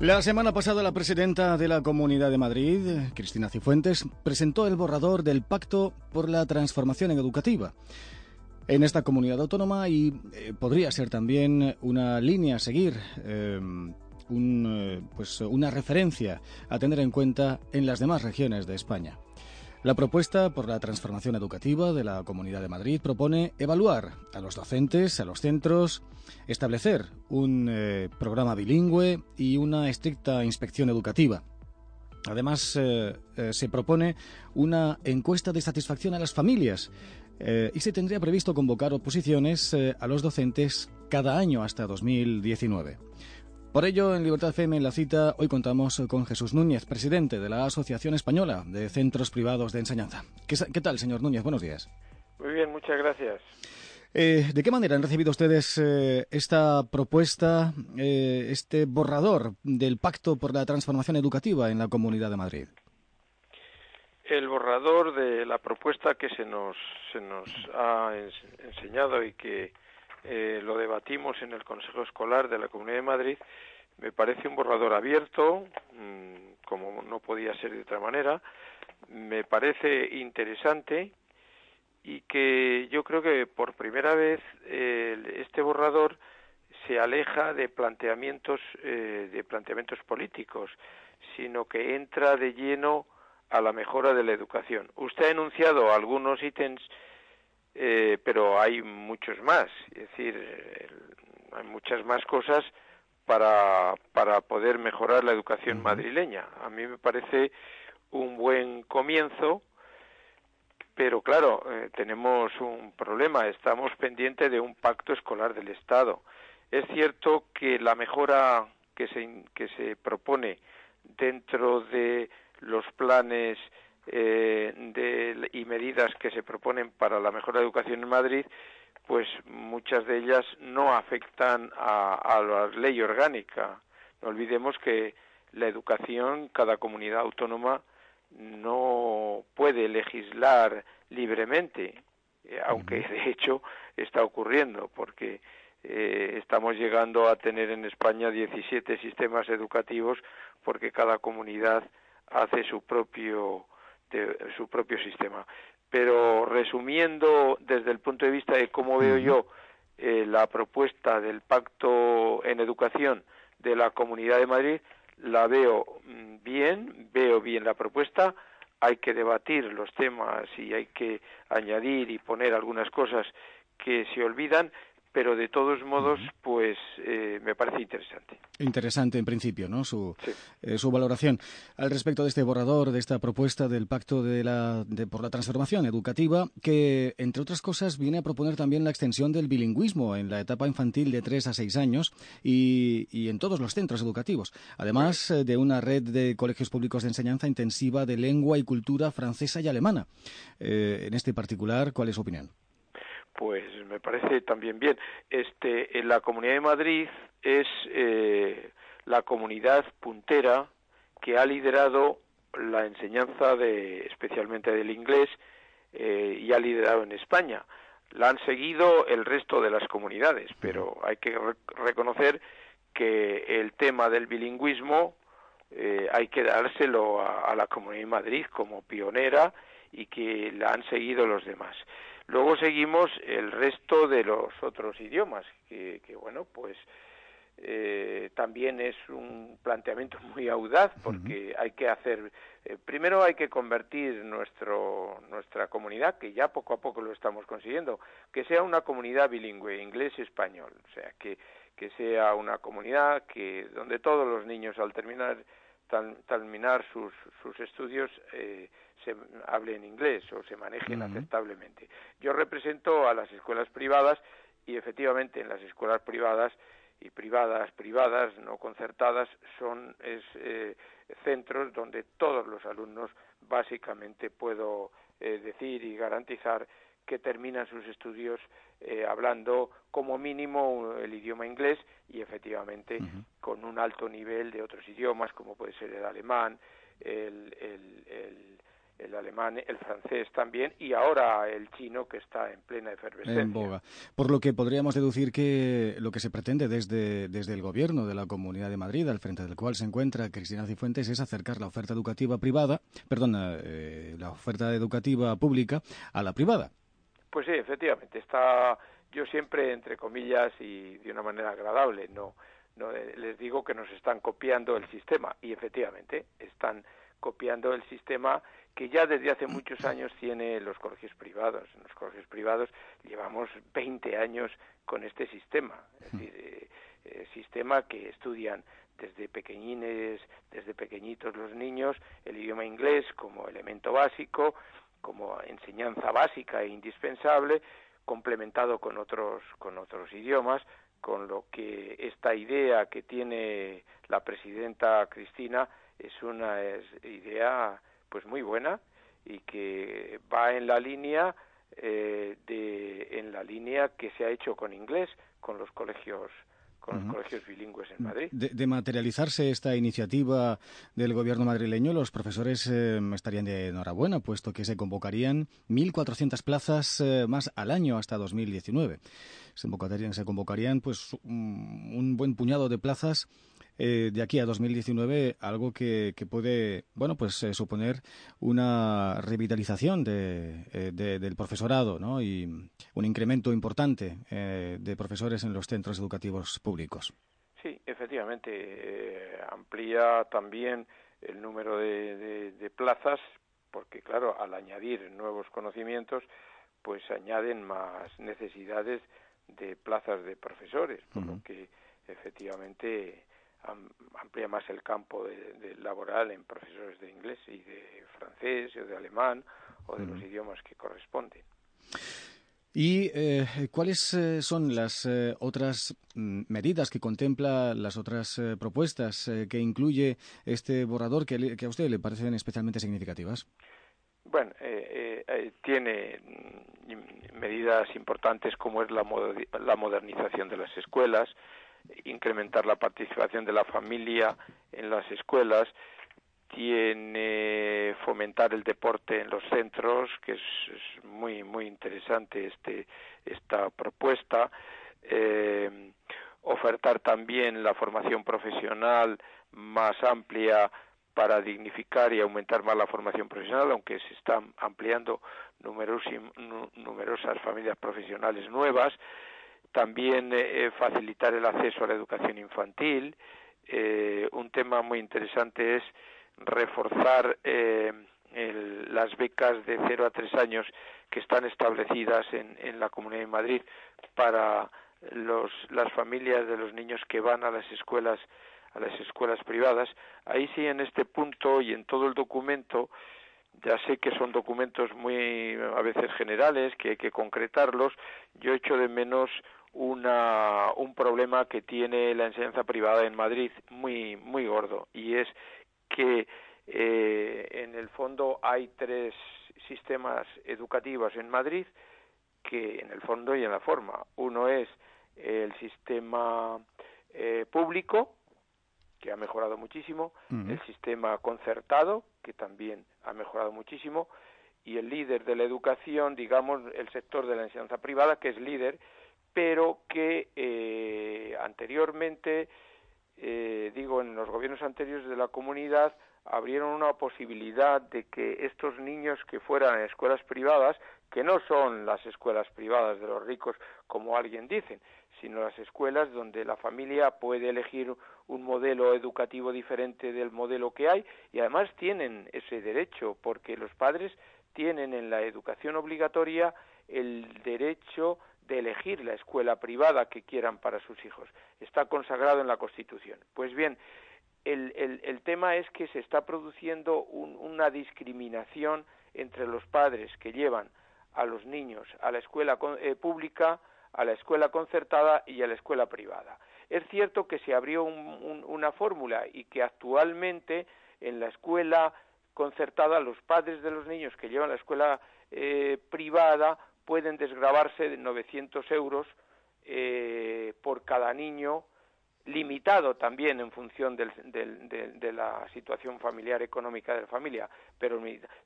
La semana pasada la presidenta de la Comunidad de Madrid, Cristina Cifuentes, presentó el borrador del Pacto por la Transformación Educativa en esta comunidad autónoma y eh, podría ser también una línea a seguir, eh, eh, pues una referencia a tener en cuenta en las demás regiones de España. La propuesta por la transformación educativa de la Comunidad de Madrid propone evaluar a los docentes, a los centros, establecer un eh, programa bilingüe y una estricta inspección educativa. Además, eh, eh, se propone una encuesta de satisfacción a las familias y se tendría previsto convocar oposiciones a los docentes cada año hasta 2019. Por ello, en Libertad FM, en la cita, hoy contamos con Jesús Núñez, presidente de la Asociación Española de Centros Privados de Enseñanza. ¿Qué, tal, señor Núñez? Buenos días. Muy bien, muchas gracias. Eh, ¿De qué manera han recibido ustedes eh, esta propuesta, eh, este borrador del Pacto por la Transformación Educativa en la Comunidad de Madrid? El borrador de la propuesta que se nos, se nos ha enseñado y que eh, lo debatimos en el Consejo Escolar de la Comunidad de Madrid, me parece un borrador abierto, mm, como no podía ser de otra manera, me parece interesante y que yo creo que por primera vez este borrador se aleja de planteamientos eh, de planteamientos políticos, sino que entra de lleno a la mejora de la educación. Usted ha enunciado algunos ítems eh, pero hay muchos más, es decir, hay muchas más cosas para, para poder mejorar la educación madrileña. A mí me parece un buen comienzo, pero claro, eh, tenemos un problema, estamos pendientes de un pacto escolar del Estado. Es cierto que la mejora que se, que se propone dentro de los planes eh, de, y medidas que se proponen para la mejor educación en Madrid, pues muchas de ellas no afectan a, a la ley orgánica. No olvidemos que la educación, cada comunidad autónoma no puede legislar libremente, eh, aunque de hecho está ocurriendo, porque eh, estamos llegando a tener en España 17 sistemas educativos porque cada comunidad hace su propio de su propio sistema. Pero resumiendo desde el punto de vista de cómo veo yo eh, la propuesta del pacto en educación de la Comunidad de Madrid, la veo mm, bien, veo bien la propuesta, hay que debatir los temas y hay que añadir y poner algunas cosas que se olvidan, pero de todos modos, pues eh, me parece interesante. Interesante en principio, ¿no? Su, eh, su valoración. Al respecto de este borrador, de esta propuesta del Pacto de la, por la Transformación Educativa, que, entre otras cosas, viene a proponer también la extensión del bilingüismo en la etapa infantil de 3 a 6 años y, y en todos los centros educativos, además eh, de una red de colegios públicos de enseñanza intensiva de lengua y cultura francesa y alemana. en este particular, ¿cuál es su opinión? Pues me parece también bien. Este, en la Comunidad de Madrid es eh, la comunidad puntera que ha liderado la enseñanza de, especialmente del inglés, eh, y ha liderado en España. La han seguido el resto de las comunidades, pero hay que reconocer que el tema del bilingüismo eh, hay que dárselo a, a la Comunidad de Madrid como pionera y que la han seguido los demás. Luego seguimos el resto de los otros idiomas, que, bueno, pues eh, también es un planteamiento muy audaz porque hay que hacer, eh, primero hay que convertir nuestro, nuestra comunidad, que ya poco a poco lo estamos consiguiendo, que sea una comunidad bilingüe, inglés y español, o sea, que, que sea una comunidad que donde todos los niños al terminar terminar sus, sus estudios eh, se hable en inglés o se manejen aceptablemente. Yo represento a las escuelas privadas y efectivamente en las escuelas privadas y privadas, privadas, no concertadas, son es, eh, centros donde todos los alumnos básicamente puedo eh, decir y garantizar que terminan sus estudios eh, hablando como mínimo el idioma inglés y efectivamente con un alto nivel de otros idiomas como puede ser el alemán, el, el, el alemán, el francés también y ahora el chino que está en plena efervescencia. En boga. Por lo que podríamos deducir que lo que se pretende desde, desde el gobierno de la Comunidad de Madrid, al frente del cual se encuentra Cristina Cifuentes, es acercar la oferta educativa privada, perdón, eh, la oferta educativa pública a la privada. Pues sí, efectivamente, está yo siempre entre comillas y de una manera agradable, no no eh, les digo que nos están copiando el sistema y efectivamente están copiando el sistema que ya desde hace muchos años tiene los colegios privados. En los colegios privados llevamos 20 años con este sistema, es decir, eh, eh, sistema que estudian desde pequeñines, desde pequeñitos los niños, el idioma inglés como elemento básico, como enseñanza básica e indispensable, complementado con otros, con otros idiomas, con lo que esta idea que tiene la presidenta Cristina es una idea pues muy buena y que va en la línea eh, de en la línea que se ha hecho con inglés con los colegios con los colegios bilingües en Madrid. De, materializarse esta iniciativa del gobierno madrileño, los profesores eh, estarían de enhorabuena, puesto que se convocarían 1.400 plazas eh, más al año hasta 2019. Se convocarían, se convocarían pues un buen puñado de plazas eh, de aquí a 2019 algo que, puede bueno pues eh, suponer una revitalización eh, de, del profesorado ¿no? y un incremento importante de profesores en los centros educativos públicos. Sí, efectivamente amplía también el número de, de, plazas porque claro al añadir nuevos conocimientos pues añaden más necesidades de plazas de profesores por lo que efectivamente amplía más el campo de, laboral en profesores de inglés y de francés o de alemán o de los idiomas que corresponden. ¿Y eh, cuáles eh, son las eh, otras mm, medidas que contempla, las otras propuestas que incluye este borrador que, que, a usted le parecen especialmente significativas? Bueno, tiene mm, medidas importantes como es la, la modernización de las escuelas, incrementar la participación de la familia en las escuelas, tiene fomentar el deporte en los centros, que es, muy muy interesante este esta propuesta, eh, ofertar también la formación profesional más amplia para dignificar y aumentar más la formación profesional, aunque se están ampliando numerosas familias profesionales nuevas, también eh, eh, facilitar el acceso a la educación infantil. Eh, un tema muy interesante es reforzar las becas de 0 a 3 años que están establecidas en, en la Comunidad de Madrid para los, las familias de los niños que van a las escuelas a las escuelas privadas. Ahí sí, en este punto y en todo el documento, ya sé que son documentos muy a veces generales, que hay que concretarlos. Yo echo de menos una, un problema que tiene la enseñanza privada en Madrid muy, muy gordo y es que eh, en el fondo hay tres sistemas educativos en Madrid que en el fondo y en la forma. Uno es el sistema eh, público, que ha mejorado muchísimo, el sistema concertado, que también ha mejorado muchísimo, y el líder de la educación, digamos, el sector de la enseñanza privada, que es líder, pero que eh, anteriormente, eh, digo, en los gobiernos anteriores de la comunidad, abrieron una posibilidad de que estos niños que fueran a escuelas privadas, que no son las escuelas privadas de los ricos como alguien dice, sino las escuelas donde la familia puede elegir un modelo educativo diferente del modelo que hay y además tienen ese derecho porque los padres tienen en la educación obligatoria el derecho de elegir la escuela privada que quieran para sus hijos. Está consagrado en la Constitución. Pues bien, el, tema es que se está produciendo una discriminación entre los padres que llevan a los niños a la escuela eh, pública, a la escuela concertada y a la escuela privada. Es cierto que se abrió una fórmula y que actualmente en la escuela concertada los padres de los niños que llevan a la escuela eh, privada pueden desgravarse de 900 euros eh, por cada niño limitado también en función del, de la situación familiar económica de la familia, pero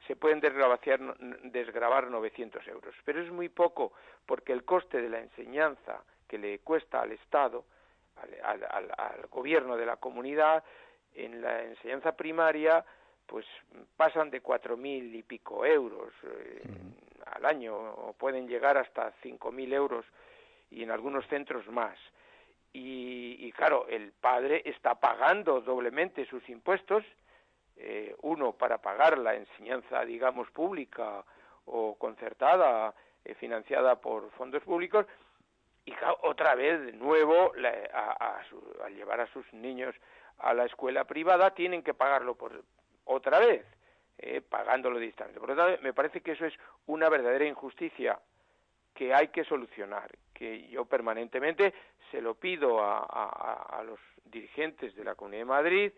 se pueden desgravar 900 euros. Pero es muy poco porque el coste de la enseñanza que le cuesta al Estado, al, gobierno de la comunidad, en la enseñanza primaria, pues pasan de cuatro mil y pico euros eh, al año, o pueden llegar hasta cinco mil euros y en algunos centros más. Y, claro, el padre está pagando doblemente sus impuestos, eh, uno para pagar la enseñanza, digamos, pública o concertada, eh, financiada por fondos públicos, y otra vez de nuevo a, al llevar a sus niños a la escuela privada tienen que pagarlo por otra vez, eh, pagándolo distante. Por lo tanto, me parece que eso es una verdadera injusticia que hay que solucionar, que yo permanentemente se lo pido a, los dirigentes de la Comunidad de Madrid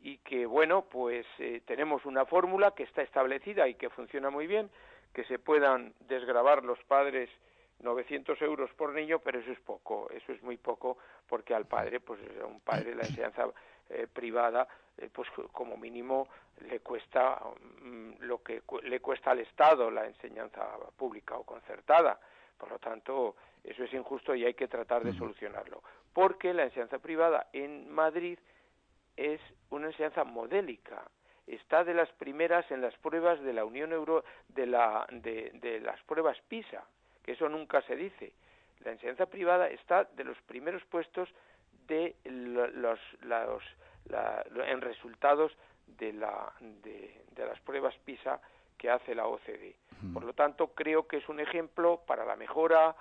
y que, bueno, pues eh, tenemos una fórmula que está establecida y que funciona muy bien, que se puedan desgravar los padres 900 euros por niño, pero eso es poco, eso es muy poco porque al padre, pues a un padre la enseñanza eh, privada, eh, pues como mínimo le cuesta mm, lo que le cuesta al Estado la enseñanza pública o concertada. Por lo tanto, eso es injusto y hay que tratar de solucionarlo. Porque la enseñanza privada en Madrid es una enseñanza modélica. Está de las primeras en las pruebas de la Unión Euro, de, la, de, de las pruebas PISA, que eso nunca se dice. La enseñanza privada está de los primeros puestos de los, los en resultados de, la, de, las pruebas PISA que hace la OCDE. Por lo tanto, creo que es un ejemplo para la mejora,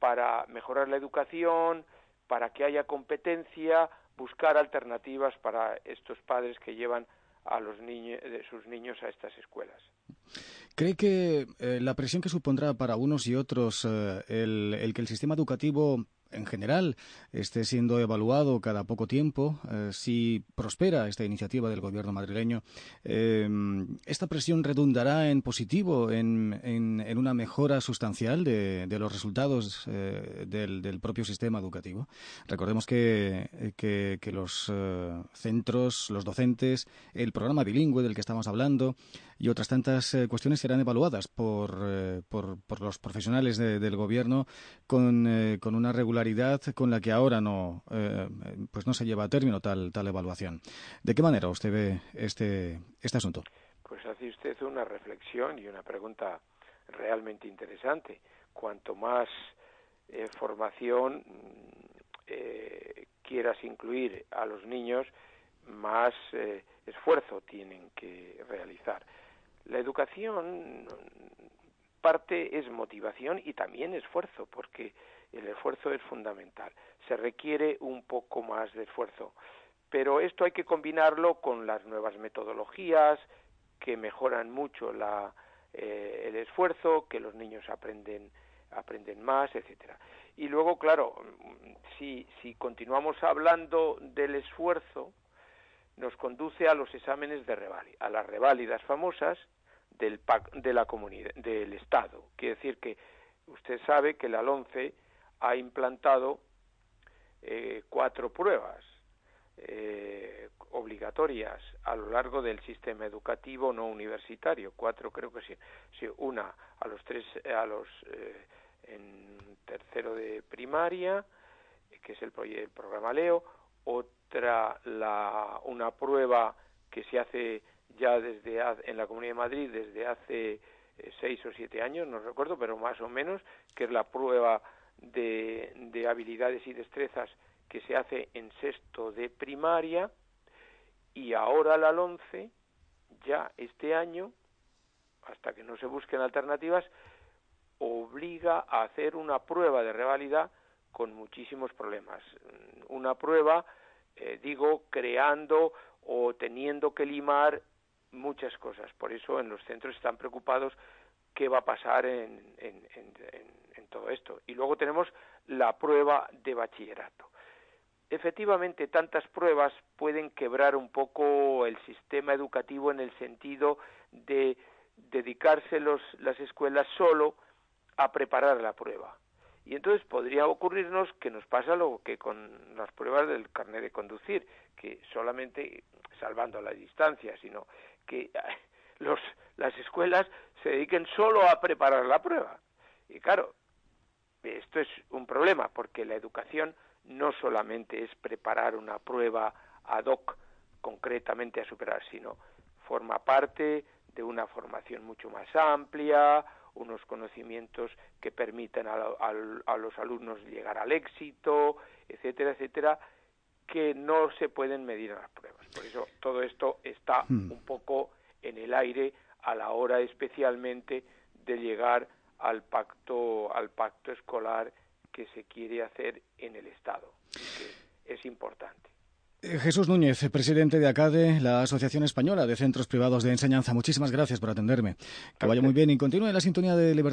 para mejorar la educación, para que haya competencia, buscar alternativas para estos padres que llevan a los niños, sus niños a estas escuelas. ¿Cree que eh, la presión que supondrá para unos y otros eh, el, que el sistema educativo en general esté siendo evaluado cada poco tiempo, eh, si prospera esta iniciativa del gobierno madrileño, eh, ¿esta presión redundará en positivo, en, en, una mejora sustancial de, los resultados eh, del, propio sistema educativo? Recordemos que, que, los centros, los docentes, el programa bilingüe del que estamos hablando y otras tantas cuestiones serán evaluadas por, por, por los profesionales del gobierno con, con una regularidad con la que ahora no, eh, pues no se lleva a término tal, tal evaluación. ¿De qué manera usted ve este, este asunto? Pues hace usted una reflexión y una pregunta realmente interesante. Cuanto más eh, formación eh, quieras incluir a los niños, más esfuerzo tienen que realizar. La educación parte es motivación y también esfuerzo, porque el esfuerzo es fundamental. Se requiere un poco más de esfuerzo. Pero esto hay que combinarlo con las nuevas metodologías que mejoran mucho la, eh, el esfuerzo, que los niños aprenden aprenden más, etcétera. Y luego, claro, si, si continuamos hablando del esfuerzo, nos conduce a los exámenes de reválida, a las reválidas famosas del, de la comunidad, del Estado. Quiere decir que usted sabe que la LONCE ha implantado eh, cuatro pruebas eh, obligatorias a lo largo del sistema educativo no universitario. Cuatro creo que sí, una a los tres a los eh, en tercero de primaria que es el, el programa Leo. Otra la una prueba que se hace ya desde en la Comunidad de Madrid desde hace seis o siete años no recuerdo pero más o menos que es la prueba de, habilidades y destrezas que se hace en sexto de primaria y ahora la LONCE ya este año, hasta que no se busquen alternativas, obliga a hacer una prueba de revalida con muchísimos problemas. Una prueba, eh, digo, creando o teniendo que limar muchas cosas. Por eso en los centros están preocupados qué va a pasar en, en, en, todo esto. Y luego tenemos la prueba de bachillerato. Efectivamente, tantas pruebas pueden quebrar un poco el sistema educativo en el sentido de dedicarse los, las escuelas solo a preparar la prueba Y entonces podría ocurrirnos que nos pasa lo que con las pruebas del carnet de conducir, que solamente salvando la distancia, sino que los, las escuelas se dediquen solo a preparar la prueba. Y claro, esto es un problema porque la educación no solamente es preparar una prueba ad hoc concretamente a superar, sino forma parte de una formación mucho más amplia, unos conocimientos que permitan a, los alumnos llegar al éxito, etcétera, etcétera, que no se pueden medir en las pruebas. Por eso todo esto está hmm. un poco en el aire a la hora especialmente de llegar al pacto al pacto escolar que se quiere hacer en el Estado, que es importante. Eh, Jesús Núñez, presidente de ACADE, la Asociación Española de Centros Privados de Enseñanza. Muchísimas gracias por atenderme. Que vaya muy bien y continúe la sintonía de Libertad.